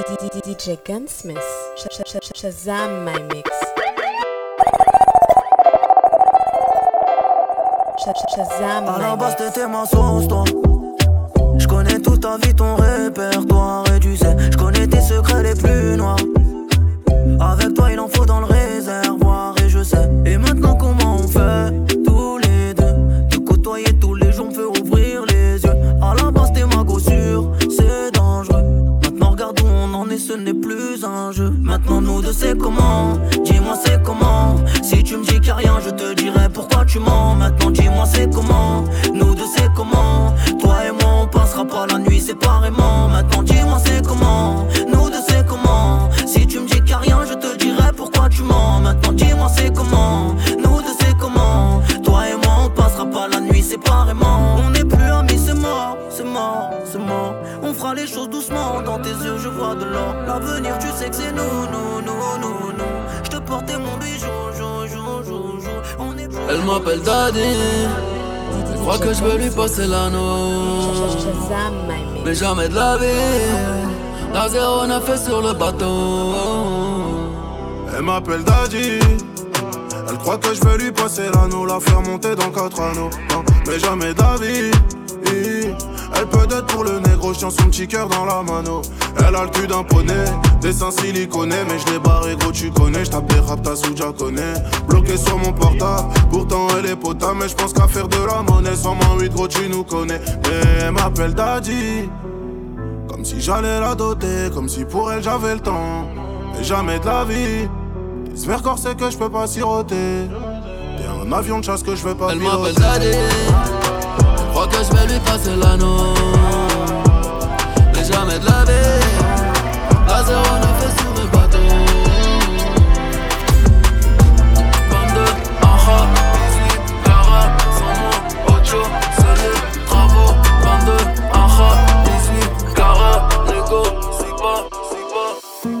DJ Gunsmith. Shazam my mix. Shazam À la base, t'étais ma sauce, toi. Je connais toute ta vie, ton répertoire. Et tu sais, je connais tes secrets les plus noirs. Avec toi, il en faut dans le réservoir. Et je sais. Et maintenant, comment on fait? Comment Dis-moi, c'est comment Si tu me dis qu'il n'y a rien, je te dirai pourquoi tu mens. Maintenant, dis-moi, c'est comment Nous deux, c'est comment Toi et moi, on passera pas la nuit séparément. Maintenant, dis-moi, c'est comment Nous deux, c'est comment Si tu me dis qu'il n'y a rien, je te dirai pourquoi tu mens. Maintenant, dis-moi, c'est comment Nous deux, c'est comment Toi et moi, on passera pas la nuit séparément. Elle m'appelle Daddy. Je crois que je veux lui passer l'anneau. Mais jamais de la vie. La zéro n'a fait sur le bateau. Elle m'appelle Daddy. Elle croit que je vais lui passer l'anneau, la faire monter dans quatre anneaux. Mais jamais de la vie. Elle peut être pour le négro, chien son petit cœur dans la mano. Elle a le cul d'un poney, des seins siliconés, mais je l'ai barré gros, tu connais. Je tape des rap, t'as sous connais. Bloqué sur mon portable, pourtant elle est potable, mais je pense qu'à faire de la monnaie. Sans moins 8 gros, tu nous connais. Mais elle m'appelle Daddy. Comme si j'allais la doter, comme si pour elle j'avais le temps. Mais jamais de la vie. Des verres corsés que je peux pas siroter. T'es un avion de chasse que je vais pas Elle m'appelle. Daddy. Je crois que je vais lui passer l'anneau. Mais jamais de la vie. La zéro n'a fait sur le bateau. 22, aha, 18, Cara, sans mots, Ocho, Sele, Bravo. 22, aha, 18, Cara, Lego, si pas, si pas, si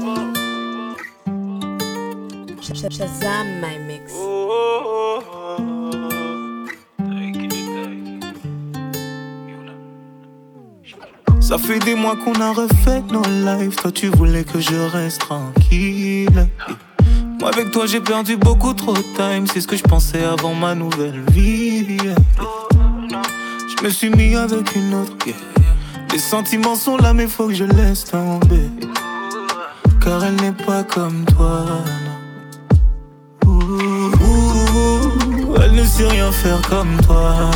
pas. Shazam my mix. Ça fait des mois qu'on a refait nos lives. Toi, tu voulais que je reste tranquille. Moi, avec toi, j'ai perdu beaucoup trop de time. C'est ce que je pensais avant ma nouvelle vie. Je me suis mis avec une autre. Les sentiments sont là, mais faut que je laisse tomber. Car elle n'est pas comme toi. elle ne sait rien faire comme toi.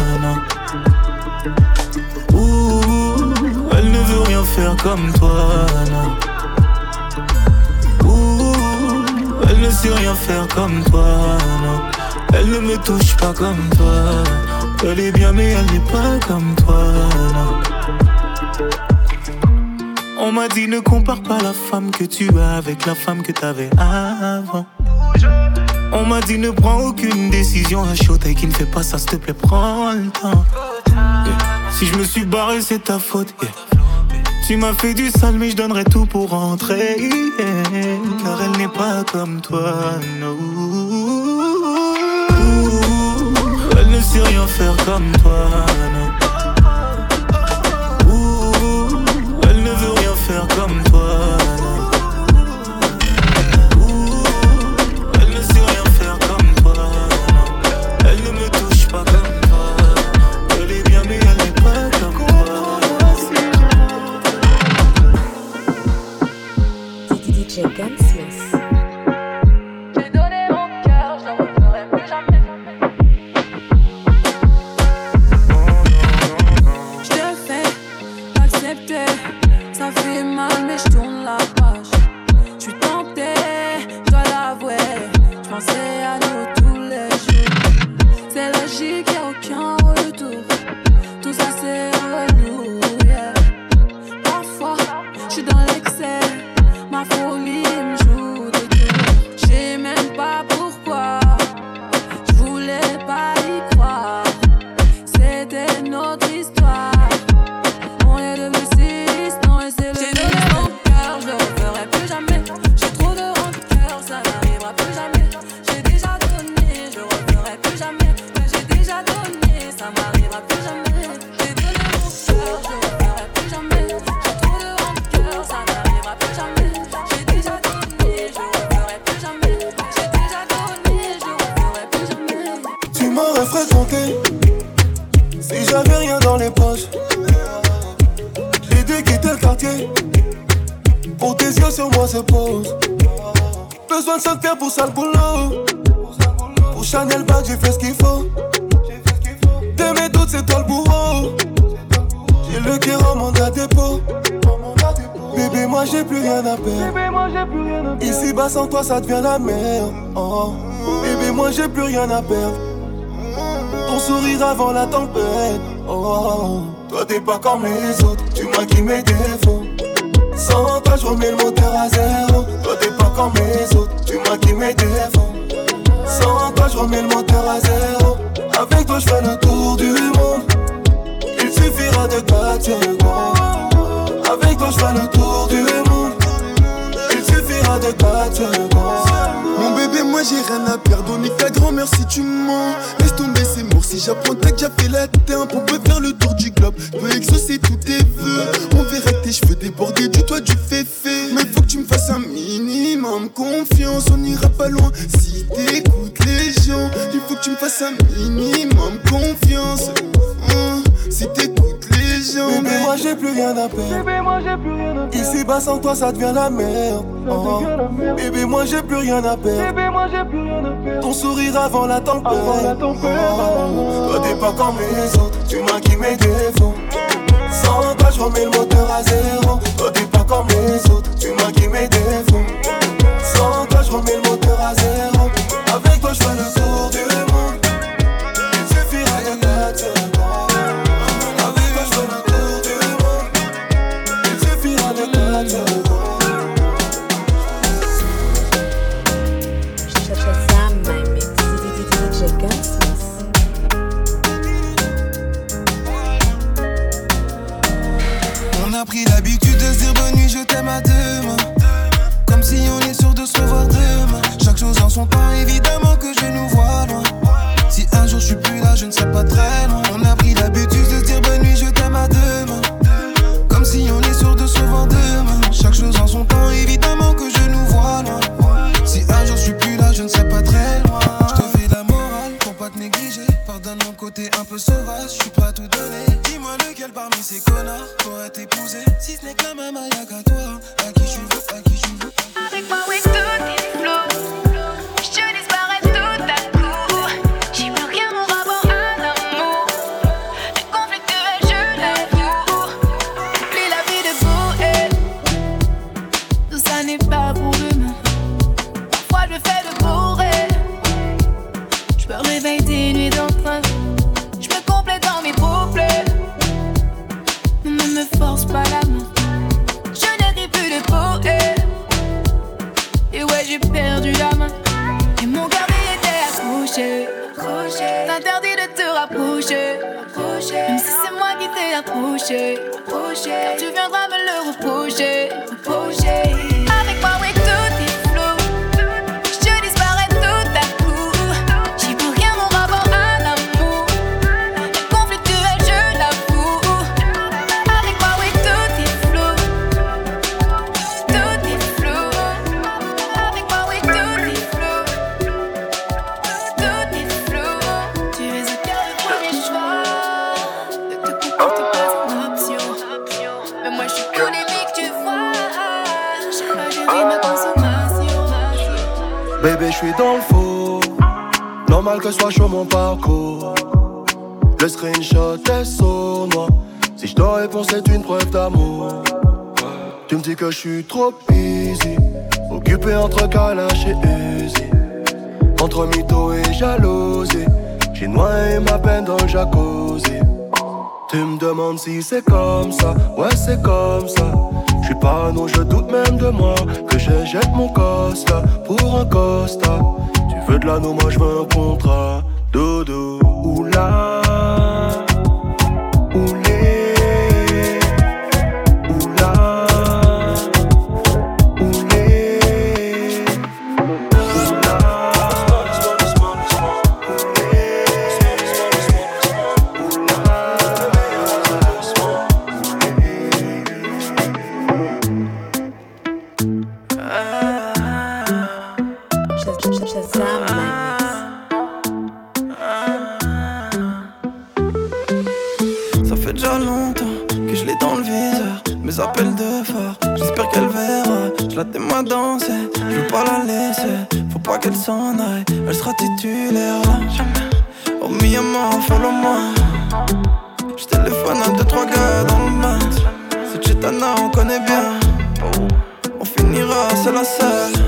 Comme toi, elle ne sait rien faire comme toi, non. Elle ne me touche pas comme toi. Elle est bien, mais elle n'est pas comme toi, non. On m'a dit ne compare pas la femme que tu as avec la femme que t'avais avant. On m'a dit ne prends aucune décision à chaud et qui ne fait pas ça, s'il te plaît, prends le temps. Si je me suis barré, c'est ta faute. Tu m'as fait du sale, mais je donnerai tout pour rentrer. Car elle n'est pas comme toi. Ouh, Elle ne sait rien faire comme toi. Moi se pose. Besoin de 5 pierres pour ça le boulot. Pour Chanel Bag, j'ai fait ce qu'il faut. De mes doutes, c'est toi le bourreau. J'ai le cœur en mandat dépôt. Bébé, moi j'ai plus rien à perdre. Ici bas sans toi, ça devient la merde. Oh. Bébé, moi j'ai plus rien à perdre. Ton sourire avant la tempête. Oh. Toi t'es pas comme les autres, tu maquilles mes défauts. Sans je remets le moteur à zéro. Toi t'es pas comme les autres, tu maquilles mes défauts. Sans toi, je remets le moteur à zéro. Avec toi, je fais le tour du monde. Il suffira de 4 secondes. Avec toi, je fais le tour du monde. Il suffira de 4 secondes. Moi j'ai rien à perdre. Est ta grand-mère si tu mens. Laisse tomber ces mots. Si j'apprends que déjà fait la teinte, on peut faire le tour du globe. Peux exaucer tous tes vœux. On verra tes cheveux déborder du toit du féfé. Mais faut que tu me fasses un minimum confiance. On ira pas loin si t'écoutes les gens. Il faut que tu me fasses un minimum confiance. Hein, si t'écoutes les gens. Bébé, moi j'ai plus rien à perdre. Ici bas sans toi, ça devient la merde. Oh. Bébé, moi j'ai plus rien à perdre. Ton sourire avant la tempête. Oh. Toi t'es pas comme les autres, tu maquilles mes défauts. Sans toi, je remets le moteur à zéro. Toi t'es pas comme les autres, tu maquilles mes défauts. Sans toi, je remets le moteur à zéro. Avec toi, je fais le tour je suis ne serai pas très loin. Je te fais la morale pour pas te négliger. Pardonne mon côté un peu sauvage, je suis prêt à tout donner. Suis dans le faux. Normal que soit chaud mon parcours. Le screenshot est sournois. Si je te réponds, c'est une preuve d'amour. Tu me dis que je suis trop busy. Occupé entre Kalash et Uzi. Entre mytho et jalousie. J'ai noyé ma peine dans le jacuzzi. Tu me demandes si c'est comme ça. Ouais, c'est comme ça. Je pas non, je doute même de moi. Que je jette mon costa pour un costa. Tu veux de l'anneau, moi je un contrat. Dodo, oula. déjà longtemps que je l'ai dans le viseur. Mes appels de phare, j'espère qu'elle verra. Je la ma danser, je veux pas la laisser. Faut pas qu'elle s'en aille, elle sera titulaire. Jamais. Oh, Miyama, follow-moi. Je téléphone à 2-3 gars dans le mat. C'est Chitana, on connaît bien. On finira, c'est la seule.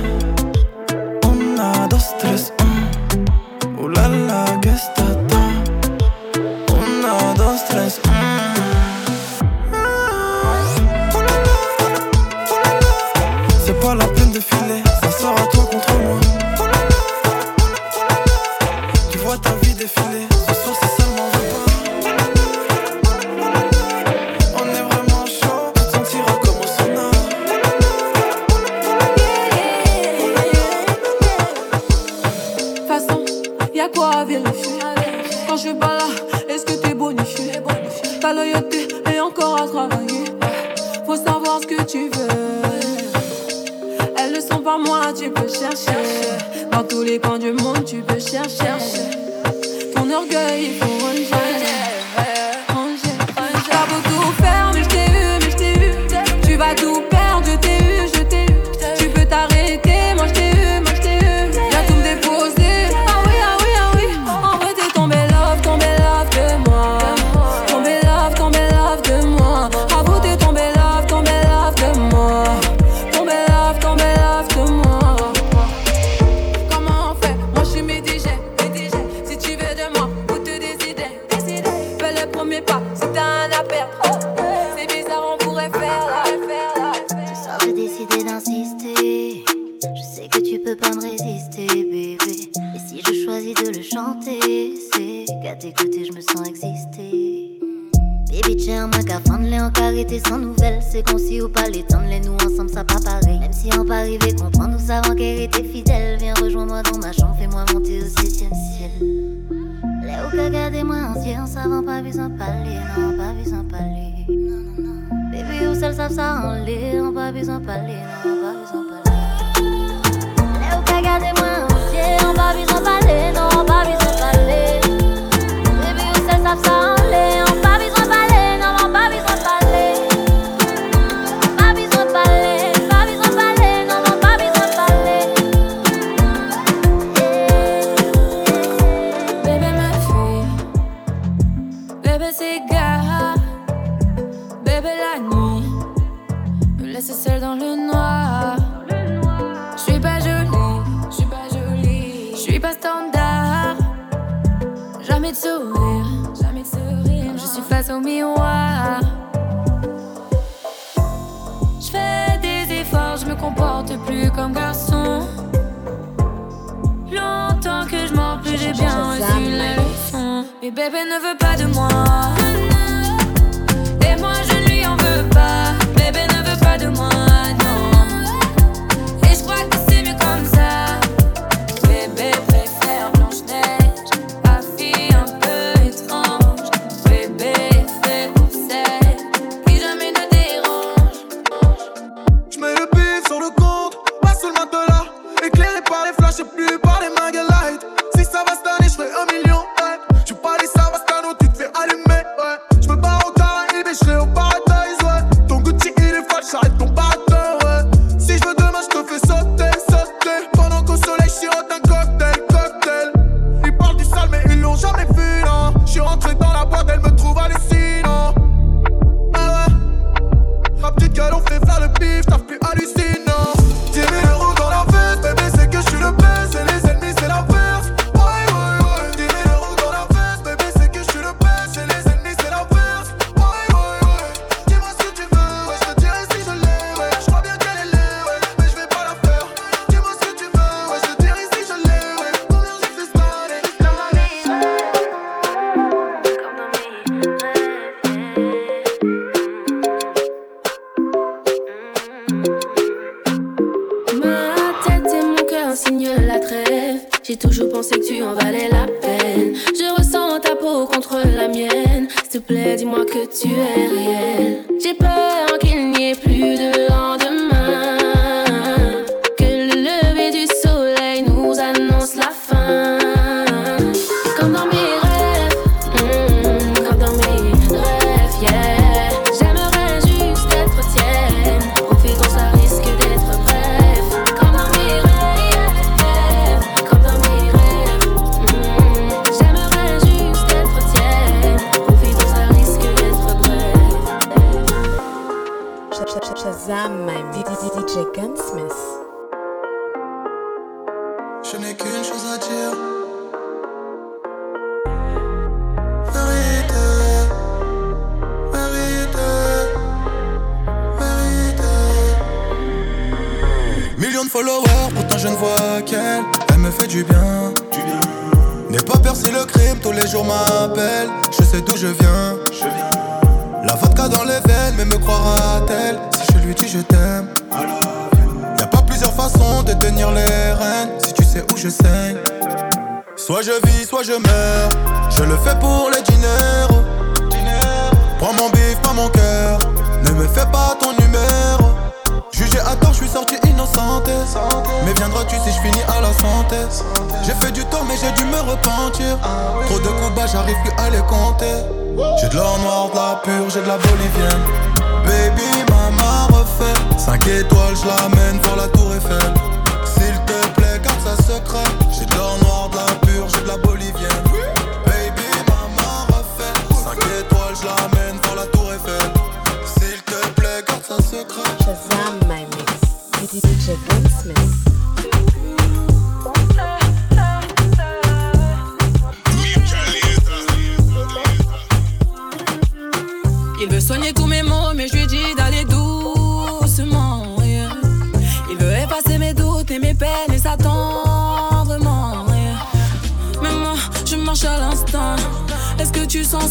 sky j'ai de la bolivienne. Baby, maman refait. 5 étoiles, je l'amène pour la tour Eiffel. S'il te plaît, garde ça secret. J'ai de l'or noir, de la pure, j'ai de la bolivienne. Baby, maman refait. 5 étoiles, je l'amène pour la tour Eiffel. S'il te plaît, garde ça secret. Shazam, my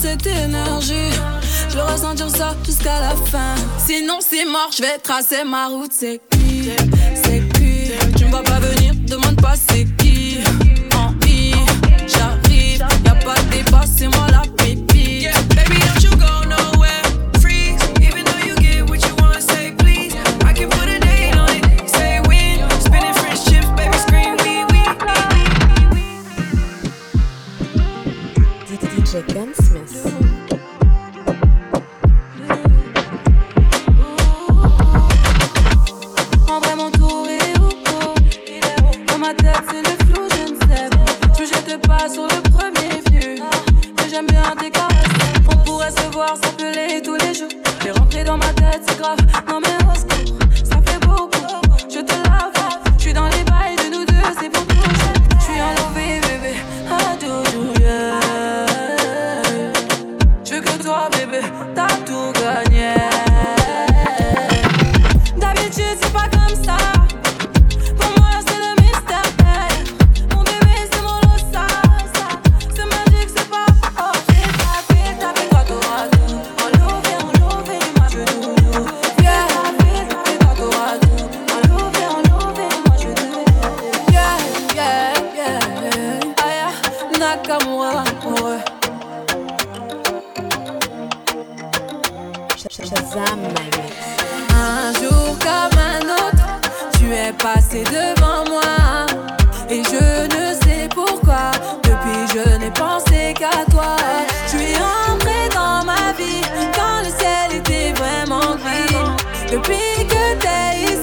cette énergie. Je vais ressentir ça jusqu'à la fin. Sinon, c'est mort, je vais tracer ma route. C'est cuit, c'est cuit. Tu me vois pas venir, demande pas c'est the bigger day.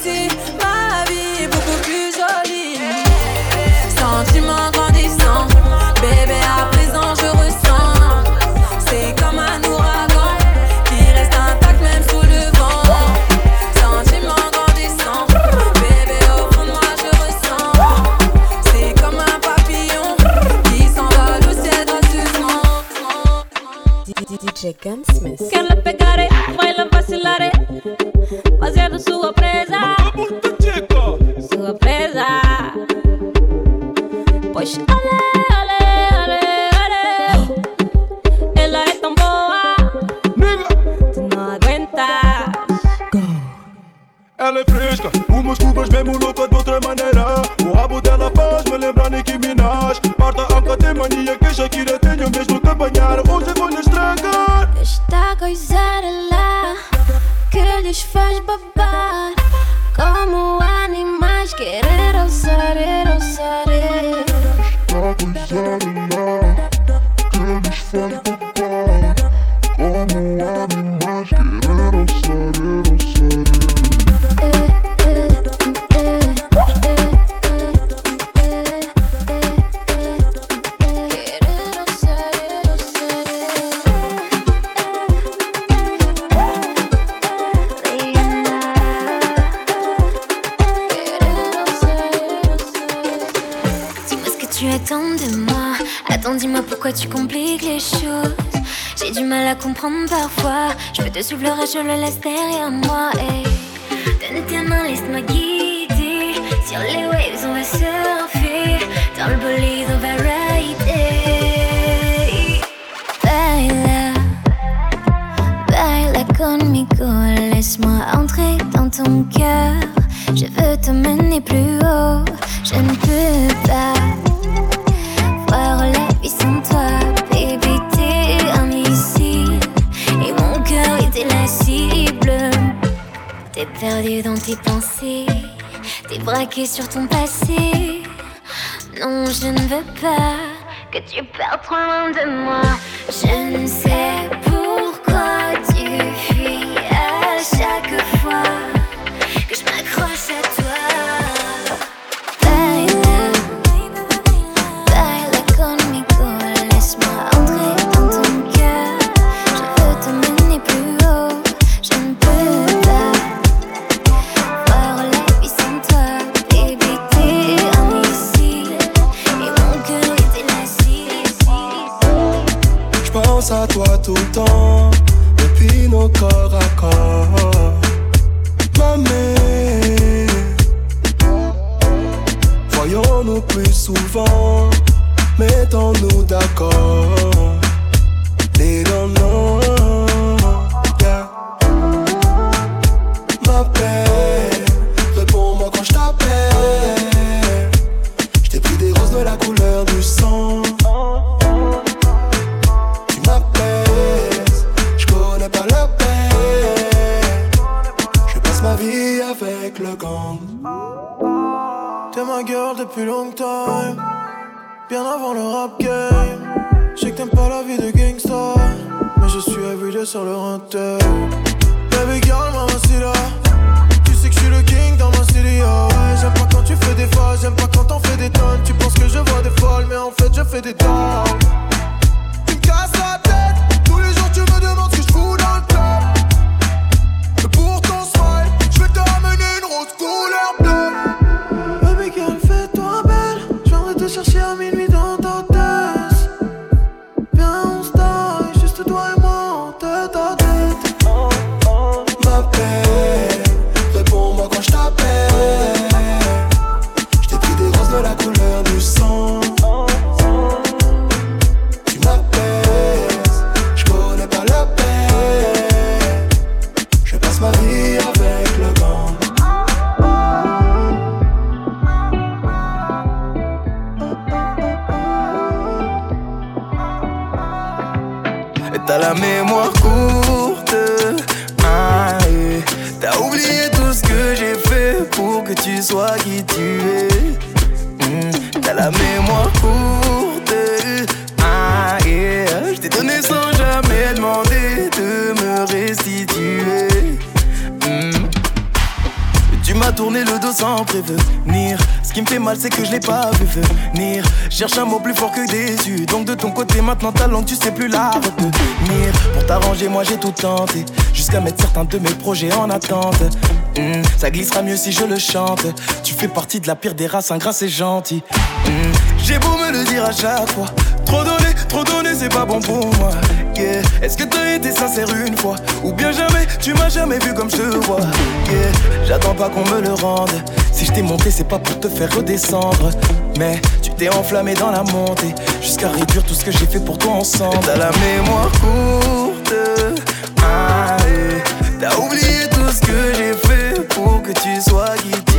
suivre le je le laisse derrière moi. Et... que tu perds trop loin de moi. prévenir. Ce qui me fait mal, c'est que je l'ai pas vu venir. Cherche un mot plus fort que déçu. Donc de ton côté, maintenant ta langue, tu sais plus la. Pour t'arranger, moi j'ai tout tenté. Jusqu'à mettre certains de mes projets en attente. Hmm, ça glissera mieux si je le chante. Tu fais partie de la pire des races, ingrat et gentil. Hmm, j'ai beau me le dire à chaque fois. Trop donné, trop donné, c'est pas bon pour moi. Est-ce que t'as été sincère une fois Ou bien jamais, tu m'as jamais vu comme je te vois. Yeah. J'attends pas qu'on me le rende. Si je t'ai monté c'est pas pour te faire redescendre. Mais tu t'es enflammé dans la montée Jusqu'à réduire tout ce que j'ai fait pour toi ensemble. T'as la mémoire courte. Ah, eh. T'as oublié tout ce que j'ai fait pour que tu sois guidé.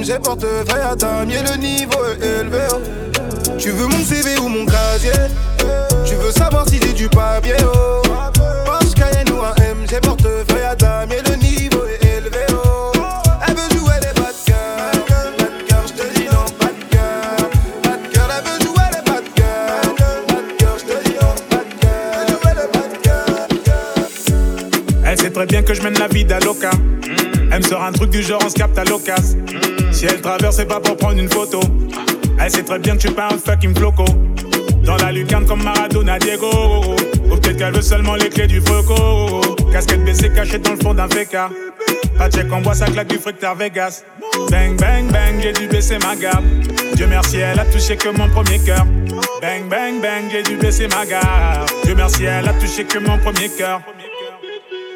AMG, portefeuille à damier, le niveau est élevé oh. Tu veux mon CV ou mon casier? Tu veux savoir si j'ai du papier oh. Porsche Cayenne ou AMG, portefeuille à damier, le niveau est élevé oh. Elle veut jouer les bad girls Bad girls, je te dis non, bad girl Bad girl, elle veut jouer les bad girls Bad girls, je te dis non, bad girl Jouer les bad girls Elle sait très bien que je mène la vie d'Aloca. Elle me sort un truc du genre on se capte à l'occasion. Si elle traverse, c'est pas pour prendre une photo. Elle sait très bien que je suis pas un fucking floco. Dans la lucarne comme Maradona Diego. Ou peut-être qu'elle veut seulement les clés du froco. Casquette baissée cachée dans le fond d'un féca. Pas check en bois, ça claque du fric à Vegas. Bang, bang, bang, j'ai dû baisser ma gamme. Dieu merci, elle a touché que mon premier cœur. Bang, bang, bang, j'ai dû baisser ma garde. Dieu merci, elle a touché que mon premier cœur.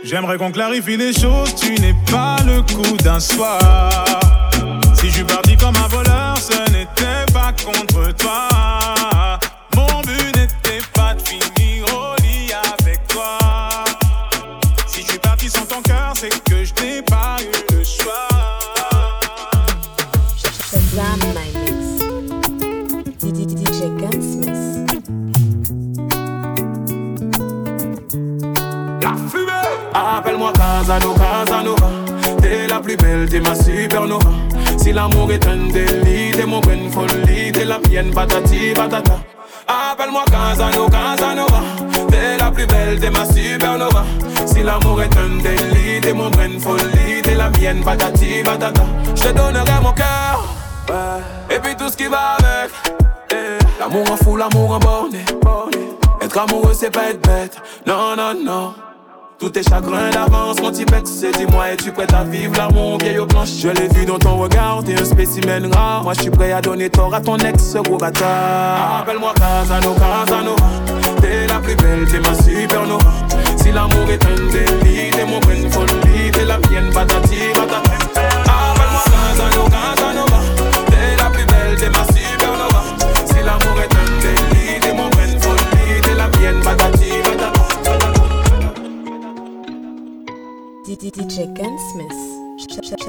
J'aimerais qu'on clarifie les choses, tu n'es pas le coup d'un soir. Je suis parti comme un voleur, ce n'était pas contre toi. Mon but n'était pas de finir au lit avec toi. Si je suis parti sans ton cœur, c'est que je n'ai pas eu le choix. Appelle-moi Casano, Casanova T'es la plus belle, t'es ma supernova Si l'amour est un délit, t'es mon bonne folie T'es la mienne, patati, patata. Appelle-moi Casano, Casanova. T'es la plus belle, t'es ma supernova. Si l'amour est un délit, t'es mon bonne folie T'es la mienne, patati, patata. Je te donnerai mon cœur ouais. Et puis tout ce qui va avec. Eh. L'amour en fou, l'amour en borné. Être amoureux c'est pas être bête. Non, non, non tous tes chagrins d'avance, mon petit c'est dis-moi, es-tu prête à vivre l'amour vieille aux planches Je l'ai vu dans ton regard, t'es un spécimen rare. Moi, je suis prêt à donner tort à ton ex, gros bâtard. Appelle-moi Casano, Casanova. T'es la plus belle, t'es ma supernova. Si l'amour est un délit, t'es mon bonne folie, t'es la mienne, patati, patata. Appelle-moi Casano, Casanova. T'es la plus belle, t'es ma supernova. Si l'amour est un délit, DJ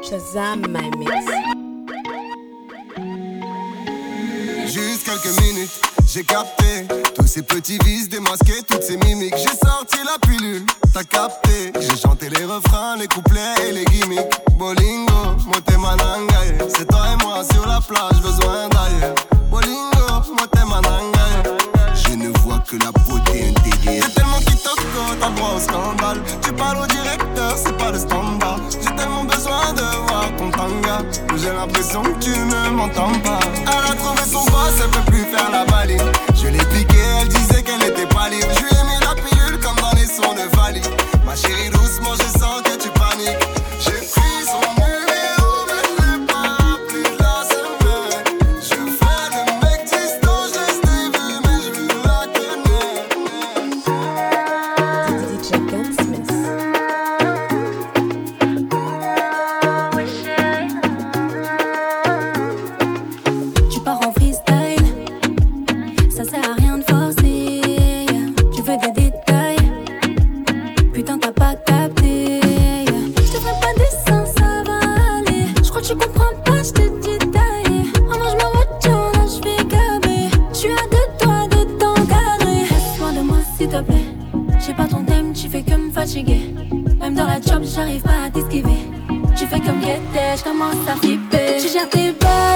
Shazam my. Juste quelques minutes, j'ai capté tous ces petits vices démasqués, toutes ces mimiques. J'ai sorti la pilule, t'as capté. J'ai chanté les refrains, les couplets et les gimmicks. Bolingo, moté manangaye. C'est toi et moi sur la plage, besoin d'ailleurs. Bolingo, moté manangaye. Tu parles au directeur, c'est pas le standard. J'ai tellement besoin de voir ton tanga. J'ai l'impression que tu ne m'entends pas. Elle a trouvé son boss, elle peut plus faire la baline. Je l'ai piqué, elle disait j'arrive pas à t'esquiver. Tu fais comme guettet, je commence à flipper. Tu gères tes bails,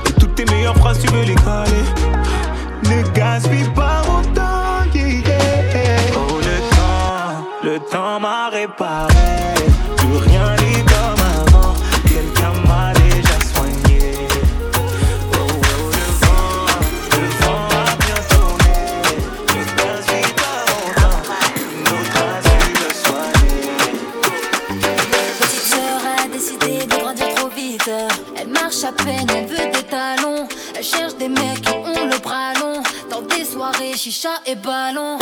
Meilleures phrases, tu veux les caler. Ne gaspille pas mon temps, yeah, yeah. Oh, le temps, le temps m'a réparé. Chicha et ballon.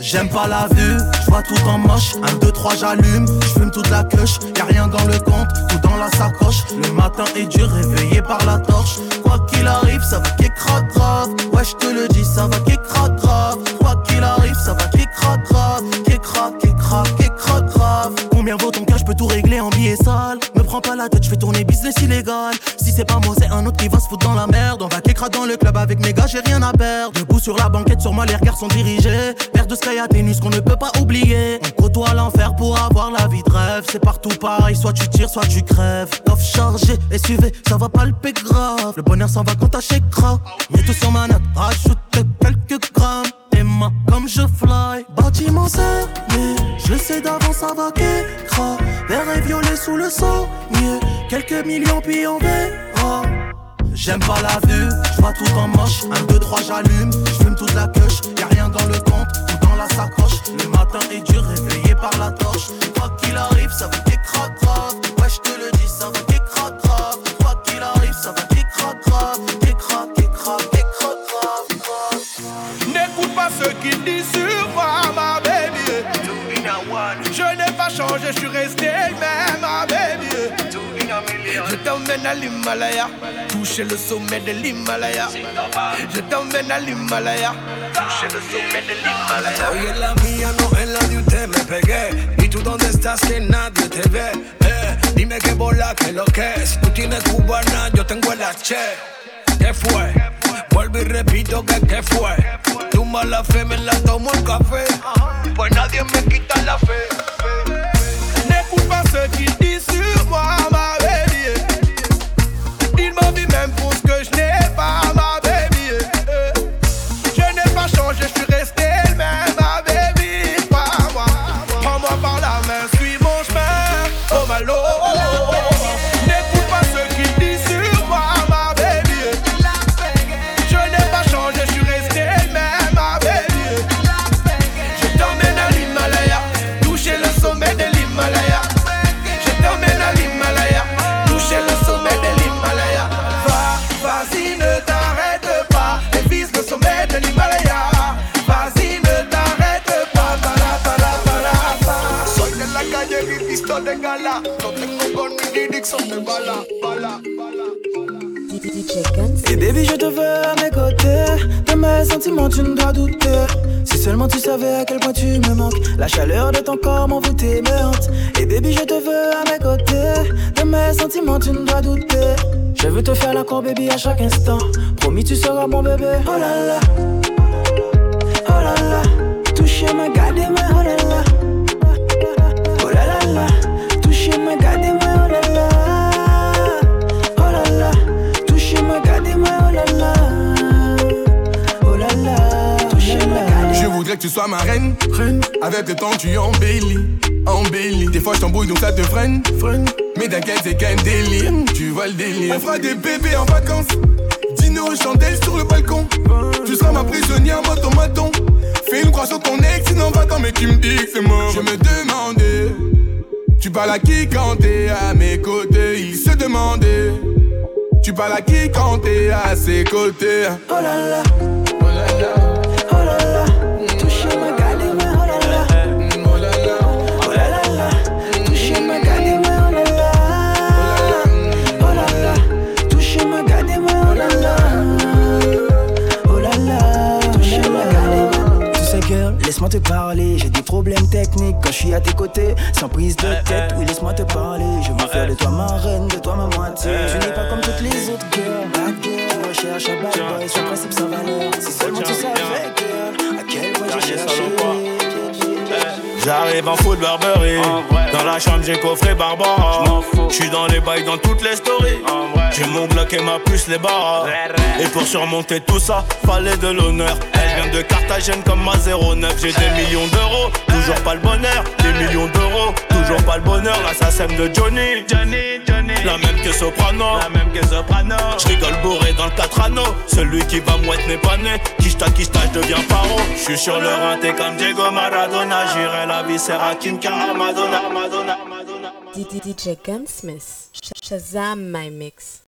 J'aime pas la vue, je vois tout en moche. 1, 2, 3, j'allume, je fume toute la queue. Y'a rien dans le compte, tout dans la sacoche. Le matin est dur, réveillé par la torche. Quoi qu'il arrive, ça va qu'écrase grave. Ouais, je te le dis, ça va qu'écrase grave. Quoi qu'il arrive, ça va qu'écrase grave. Qu'écrase, qu'écrase, qu'écrase grave. Combien vaut ton cas, je peux tout régler en billets sales. Pas la tête, fais tourner business illégal. Si c'est pas moi, c'est un autre qui va se foutre dans la merde. On va qu'écrase dans le club avec mes gars, j'ai rien à perdre. Debout sur la banquette, sur moi, les regards sont dirigés. Père de Sky à Ténus qu'on ne peut pas oublier. On côtoie l'enfer pour avoir la vie de rêve. C'est partout pareil, soit tu tires, soit tu crèves. Coffre chargé, SUV, ça va palper grave. Le bonheur s'en va quand Kra. Mets tout sur ma note, rajoute quelques grammes. Comme je fly. Bâtiment cerné, je sais d'avance, ça va qu'écra. Vert et violet sous le sommier. Quelques millions, puis on verra. J'aime pas la vue, je vois tout en moche. 1, 2, 3, j'allume, je fume toute la queue. Y'a rien dans le compte, tout dans la sacoche. Le matin est dur, réveillé par la torche. Quoi qu'il arrive, ça t'emmène à l'Himalaya, toucher le sommet de l'Himalaya. Je t'emmène à l'Himalaya, toucher le sommet de l'Himalaya. Hoy en la mía, no en la de usted me pegué. ¿Y tú dónde estás que nadie te ve? Eh, dime qué bola, que lo que es. Tú tienes cubana, yo tengo el H. ¿Qué fue? Vuelvo y repito que qué fue. Tu mala fe me la tomo el café. Pues nadie me quita la fe. N'écoute pas ce qu'il dit sur moi, bala, bala. Et baby, je te veux à mes côtés. De mes sentiments, tu ne dois douter. Si seulement tu savais à quel point tu me manques. La chaleur de ton corps m'envoûtait me hante. Et baby, je te veux à mes côtés. De mes sentiments, tu ne dois douter. Je veux te faire la cour, baby, à chaque instant. Promis, tu seras mon bébé. Oh là là. Oh là là. Toucher ma garde, mais oh là là. Tu sois ma reine, reine. Avec le temps, tu embellis, embellis. Des fois, je t'embrouille donc ça te freine, freine. Mais t'inquiète, c'est qu'un délire. Tu vois le délire. On fera des bébés en vacances. Dîner aux chandelles sur le balcon. Tu seras ma prisonnière, moi ton maton. Fais une croix sur ton ex, sinon va-t'en, mais tu me dis que c'est mort. Je me demandais, tu parles à qui quand t'es à mes côtés? Il se demandait, tu parles à qui quand t'es à ses côtés? Oh là là parler. J'ai des problèmes techniques quand je suis à tes côtés. Sans prise de tête, oui, laisse-moi te parler. Je veux faire de toi ma reine, de toi ma moitié. Tu n'es pas comme toutes les autres girls. Bad girl, recherche un bad boy, son principe, sa valeur. Si seulement tu savais, girl, à quel point j'ai cherché. J'arrive en foot Burberry Dans la chambre j'ai coffré Barbara. J'suis dans les bails dans toutes les stories J'ai mon Glock et ma puce les barres. Et pour surmonter tout ça Fallait de l'honneur. Elle vient de Carthagène comme ma 09 J'ai des millions d'euros Toujours pas le bonheur. Des millions d'euros Toujours pas le bonheur. L'assassin de Johnny. Johnny Johnny. La même que Soprano. La même que Soprano. J'rigole bourré dans le 4 anneaux Celui qui va mouette n'est pas né. Kishta Kishta j'deviens paro. J'suis sur le rinté comme Diego Maradona. J'irai la vie c'est Rakim car Madonna Madonna DJ Gunsmith. Sh- Shazam my mix.